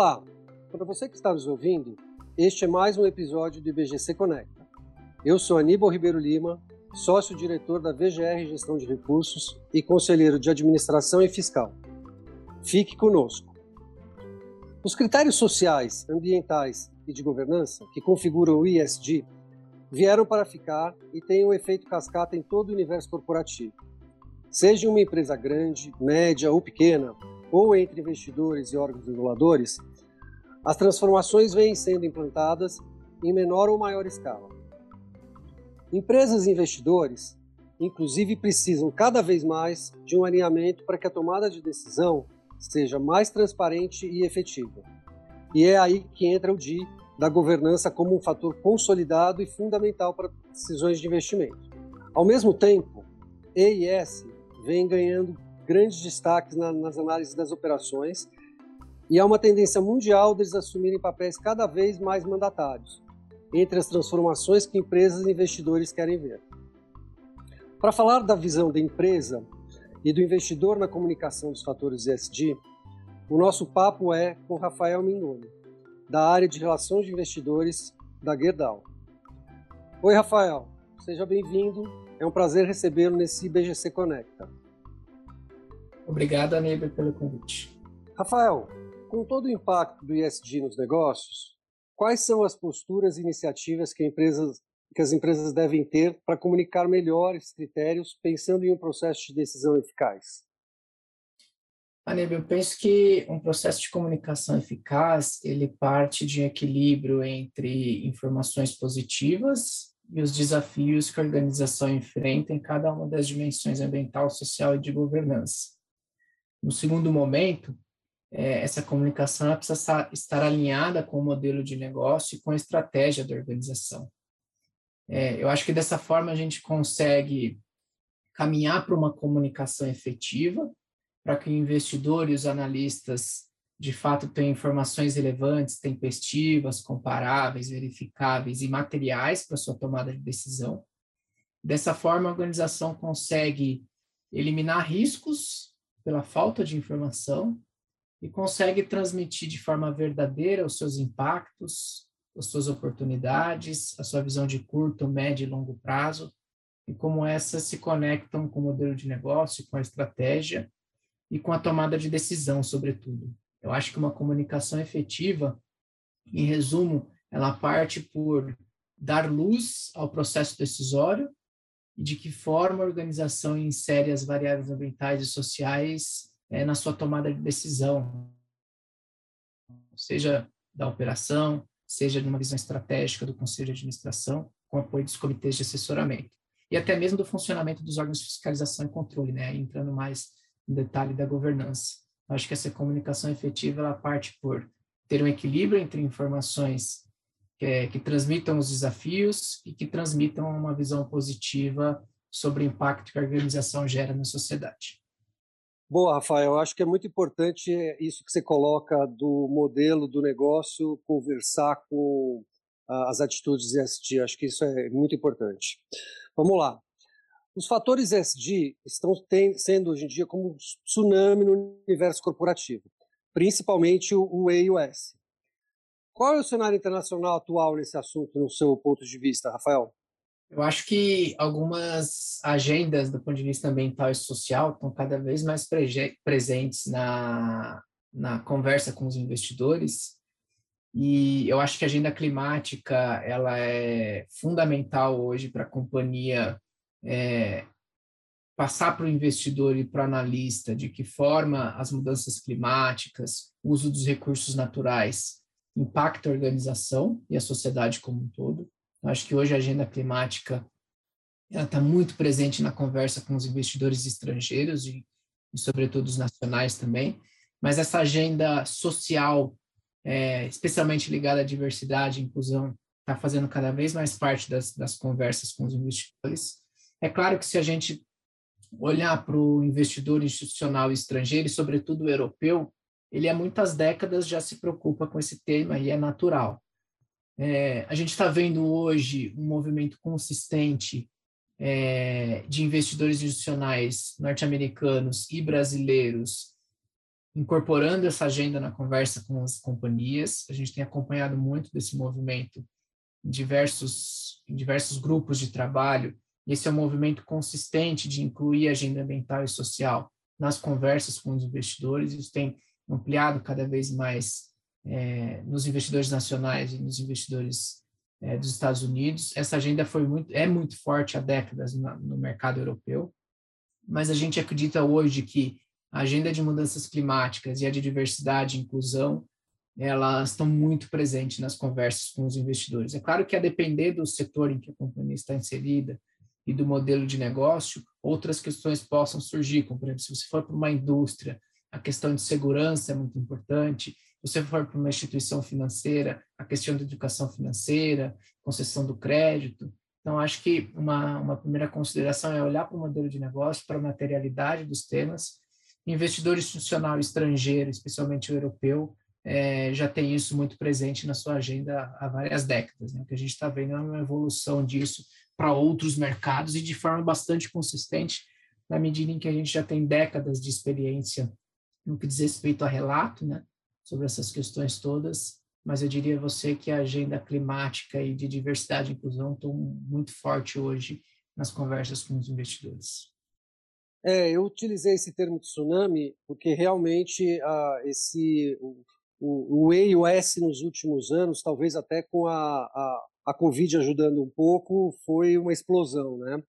Olá, para você que está nos ouvindo, este é mais um episódio do IBGC Conecta. Eu sou Aníbal Ribeiro Lima, sócio-diretor da VGR Gestão de Recursos e conselheiro de Administração e Fiscal. Fique conosco. Os critérios sociais, ambientais e de governança que configuram o ISD vieram para ficar e têm um efeito cascata em todo o universo corporativo. Seja uma empresa grande, média ou pequena, ou entre investidores e órgãos reguladores, as transformações vêm sendo implantadas em menor ou maior escala. Empresas e investidores, inclusive, precisam cada vez mais de um alinhamento para que a tomada de decisão seja mais transparente e efetiva. E é aí que entra o DI da governança como um fator consolidado e fundamental para decisões de investimento. Ao mesmo tempo, E e S vem ganhando grandes destaques na, nas análises das operações e há uma tendência mundial deles assumirem papéis cada vez mais mandatários entre as transformações que empresas e investidores querem ver. Para falar da visão da empresa e do investidor na comunicação dos fatores ESG, o nosso papo é com Rafael Mingoni, da área de Relações de Investidores da Gerdau. Oi, Rafael, seja bem-vindo. É um prazer recebê-lo nesse IBGC Conecta. Obrigado, Aníbal, pelo convite. Rafael, com todo o impacto do ISD nos negócios, quais são as posturas e iniciativas que, empresas, que as empresas devem ter para comunicar melhor esses critérios, pensando em um processo de decisão eficaz? Aníbal, eu penso que um processo de comunicação eficaz, ele parte de um equilíbrio entre informações positivas e os desafios que a organização enfrenta em cada uma das dimensões ambiental, social e de governança. No segundo momento, é, essa comunicação precisa estar alinhada com o modelo de negócio e com a estratégia da organização. É, eu acho que dessa forma a gente consegue caminhar para uma comunicação efetiva, para que o investidor e os analistas de fato tenham informações relevantes, tempestivas, comparáveis, verificáveis e materiais para sua tomada de decisão. Dessa forma, a organização consegue eliminar riscos pela falta de informação e consegue transmitir de forma verdadeira os seus impactos, as suas oportunidades, a sua visão de curto, médio e longo prazo e como essas se conectam com o modelo de negócio, com a estratégia e com a tomada de decisão, sobretudo. Eu acho que uma comunicação efetiva, em resumo, ela parte por dar luz ao processo decisório e de que forma a organização insere as variáveis ambientais e sociais é, na sua tomada de decisão, seja da operação, seja de uma visão estratégica do conselho de administração, com apoio dos comitês de assessoramento, e até mesmo do funcionamento dos órgãos de fiscalização e controle, né, entrando mais em detalhe da governança. Acho que essa comunicação efetiva ela parte por ter um equilíbrio entre informações que, é, que transmitam os desafios e que transmitam uma visão positiva sobre o impacto que a organização gera na sociedade. Boa, Rafael, eu acho que é muito importante isso que você coloca do modelo do negócio conversar com as atitudes ESG. Acho que isso é muito importante. Vamos lá. Os fatores ESG estão sendo hoje em dia como um tsunami no universo corporativo, principalmente o E e o S. Qual é o cenário internacional atual nesse assunto, no seu ponto de vista, Rafael? Eu acho que algumas agendas do ponto de vista ambiental e social estão cada vez mais presentes na, na conversa com os investidores e eu acho que a agenda climática ela é fundamental hoje para a companhia é, passar para o investidor e para o analista de que forma as mudanças climáticas, o uso dos recursos naturais impacta a organização e a sociedade como um todo. Eu acho que hoje a agenda climática ela está muito presente na conversa com os investidores estrangeiros e, e sobretudo os nacionais também. Mas essa agenda social, é, especialmente ligada à diversidade e inclusão, está fazendo cada vez mais parte das, das conversas com os investidores. É claro que se a gente olhar para o investidor institucional estrangeiro, e sobretudo europeu, ele há muitas décadas já se preocupa com esse tema e é natural. É, a gente está vendo hoje um movimento consistente é, de investidores institucionais norte-americanos e brasileiros incorporando essa agenda na conversa com as companhias. A gente tem acompanhado muito desse movimento em diversos, em diversos grupos de trabalho. Esse é um movimento consistente de incluir a agenda ambiental e social nas conversas com os investidores. Isso tem ampliado cada vez mais é, nos investidores nacionais e nos investidores é, dos Estados Unidos. Essa agenda foi muito, é muito forte há décadas no, no mercado europeu, mas a gente acredita hoje que a agenda de mudanças climáticas e a de diversidade e inclusão elas estão muito presentes nas conversas com os investidores. É claro que a depender do setor em que a companhia está inserida e do modelo de negócio, outras questões possam surgir, como por exemplo, se você for para uma indústria, a questão de segurança é muito importante, você for para uma instituição financeira, a questão da educação financeira, concessão do crédito. Então, acho que uma, uma primeira consideração é olhar para o modelo de negócio, para a materialidade dos temas. Investidor institucional estrangeiro, especialmente o europeu, é, já tem isso muito presente na sua agenda há várias décadas. Né? O que a gente está vendo é uma evolução disso para outros mercados e de forma bastante consistente, na medida em que a gente já tem décadas de experiência no que diz respeito a relato, né? Sobre essas questões todas, mas eu diria a você que a agenda climática e de diversidade e inclusão estão muito forte hoje nas conversas com os investidores. É, eu utilizei esse termo tsunami porque realmente ah, esse o, o, o S nos últimos anos, talvez até com a, a, a Covid ajudando um pouco, foi uma explosão, né?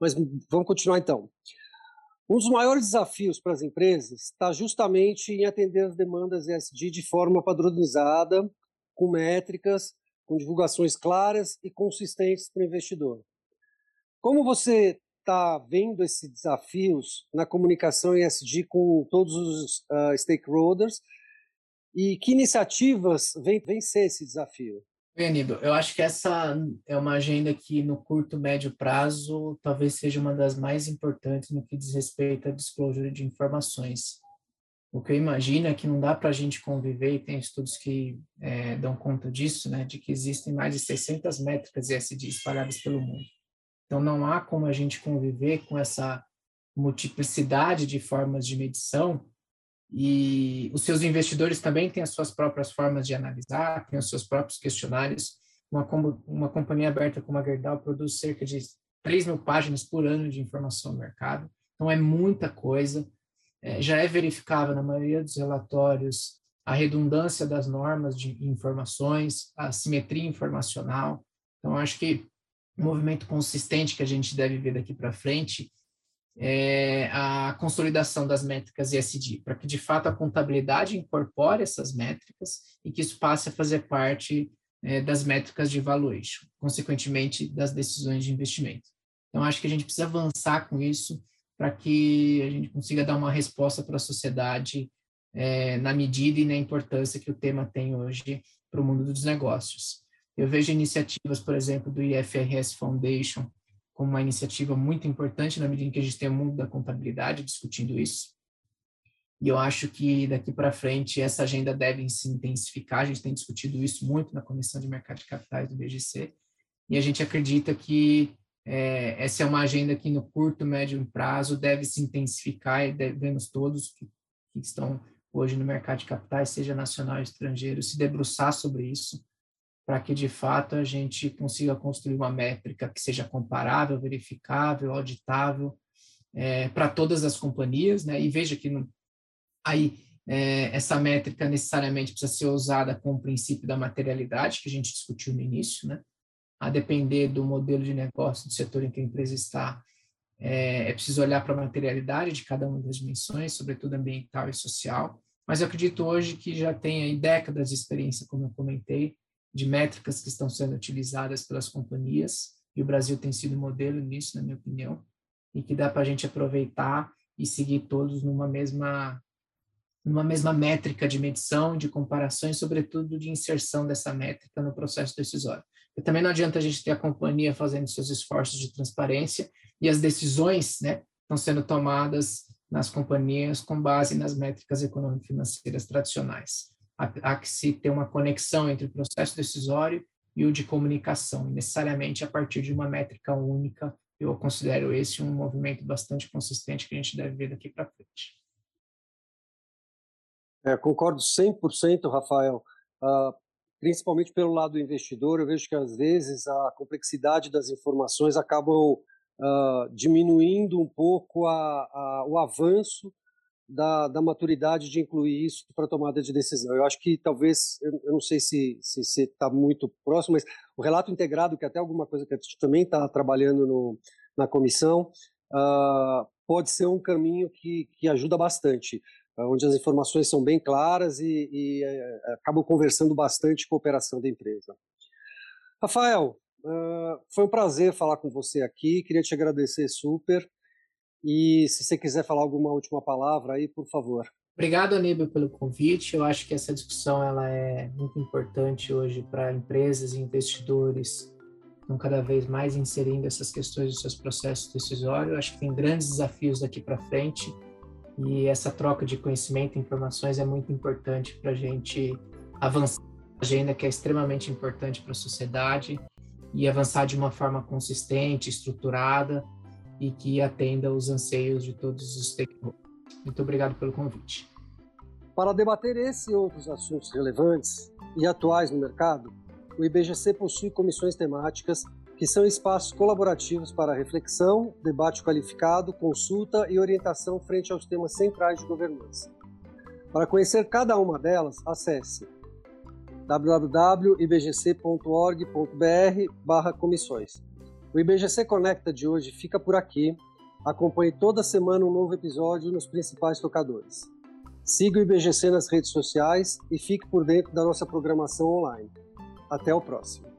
Mas vamos continuar então. Um dos maiores desafios para as empresas está justamente em atender as demandas ESG de forma padronizada, com métricas, com divulgações claras e consistentes para o investidor. Como você está vendo esses desafios na comunicação ESG com todos os uh, stakeholders e que iniciativas vêm vencer esse desafio? Bem, eu acho que essa é uma agenda que no curto, médio prazo, talvez seja uma das mais importantes no que diz respeito à disclosure de informações. O que eu imagino é que não dá para a gente conviver, e tem estudos que é, dão conta disso, né, de que existem mais de 600 métricas ESG espalhadas pelo mundo. Então, não há como a gente conviver com essa multiplicidade de formas de medição e os seus investidores também têm as suas próprias formas de analisar, têm os seus próprios questionários. Uma, uma companhia aberta como a Gerdau produz cerca de 3 mil páginas por ano de informação no mercado. Então, é muita coisa. É, já é verificável na maioria dos relatórios a redundância das normas de informações, a simetria informacional. Então, acho que o movimento consistente que a gente deve ver daqui para frente é, a consolidação das métricas ESG, para que de fato a contabilidade incorpore essas métricas e que isso passe a fazer parte é, das métricas de valuation, consequentemente das decisões de investimento. Então, acho que a gente precisa avançar com isso para que a gente consiga dar uma resposta para a sociedade é, na medida e na importância que o tema tem hoje para o mundo dos negócios. Eu vejo iniciativas, por exemplo, do IFRS Foundation, como uma iniciativa muito importante na medida em que a gente tem o mundo da contabilidade discutindo isso. E eu acho que daqui para frente essa agenda deve se intensificar. A gente tem discutido isso muito na Comissão de Mercado de Capitais do BGC. E a gente acredita que é, essa é uma agenda que no curto, médio prazo deve se intensificar e devemos todos que, que estão hoje no mercado de capitais, seja nacional ou estrangeiro, se debruçar sobre isso para que de fato a gente consiga construir uma métrica que seja comparável, verificável, auditável é, para todas as companhias, né? E veja que não, aí é, essa métrica necessariamente precisa ser usada com o princípio da materialidade que a gente discutiu no início, né? A depender do modelo de negócio do setor em que a empresa está, é, é preciso olhar para a materialidade de cada uma das dimensões, sobretudo ambiental e social. Mas eu acredito hoje que já tem aí décadas de experiência, como eu comentei, de métricas que estão sendo utilizadas pelas companhias, e o Brasil tem sido modelo nisso, na minha opinião, e que dá para a gente aproveitar e seguir todos numa mesma numa mesma métrica de medição, de comparação e, sobretudo, de inserção dessa métrica no processo decisório. E também não adianta a gente ter a companhia fazendo seus esforços de transparência e as decisões né, estão sendo tomadas nas companhias com base nas métricas econômico-financeiras tradicionais há, que se ter uma conexão entre o processo decisório e o de comunicação, necessariamente a partir de uma métrica única. Eu considero esse um movimento bastante consistente que a gente deve ver daqui para frente. É, concordo 100%, Rafael. Uh, principalmente pelo lado do investidor, eu vejo que às vezes a complexidade das informações acabam uh, diminuindo um pouco a, a, o avanço da, da, maturidade de incluir isso para tomada de decisão. Eu acho que talvez, eu, eu não sei se você se, está muito próximo, mas o relato integrado, que é até alguma coisa que a gente também está trabalhando no, na comissão, uh, pode ser um caminho que, que ajuda bastante, uh, onde as informações são bem claras e, e uh, acabam conversando bastante com a operação da empresa. Rafael, uh, foi um prazer falar com você aqui, queria te agradecer super. E se você quiser falar alguma última palavra aí, por favor. Obrigado, Aníbal, pelo convite. Eu acho que essa discussão ela é muito importante hoje para empresas e investidores estão cada vez mais inserindo essas questões dos seus processos decisórios. Eu acho que tem grandes desafios daqui para frente e essa troca de conhecimento e informações é muito importante para a gente avançar agenda que é extremamente importante para a sociedade e avançar de uma forma consistente, estruturada e que atenda os anseios de todos os stakeholders. Muito obrigado pelo convite. Para debater esse e outros assuntos relevantes e atuais no mercado, o IBGC possui comissões temáticas que são espaços colaborativos para reflexão, debate qualificado, consulta e orientação frente aos temas centrais de governança. Para conhecer cada uma delas, acesse www.ibgc.org.br/comissões. O IBGC Conecta de hoje fica por aqui. Acompanhe toda semana um novo episódio nos principais tocadores. Siga o IBGC nas redes sociais e fique por dentro da nossa programação online. Até o próximo.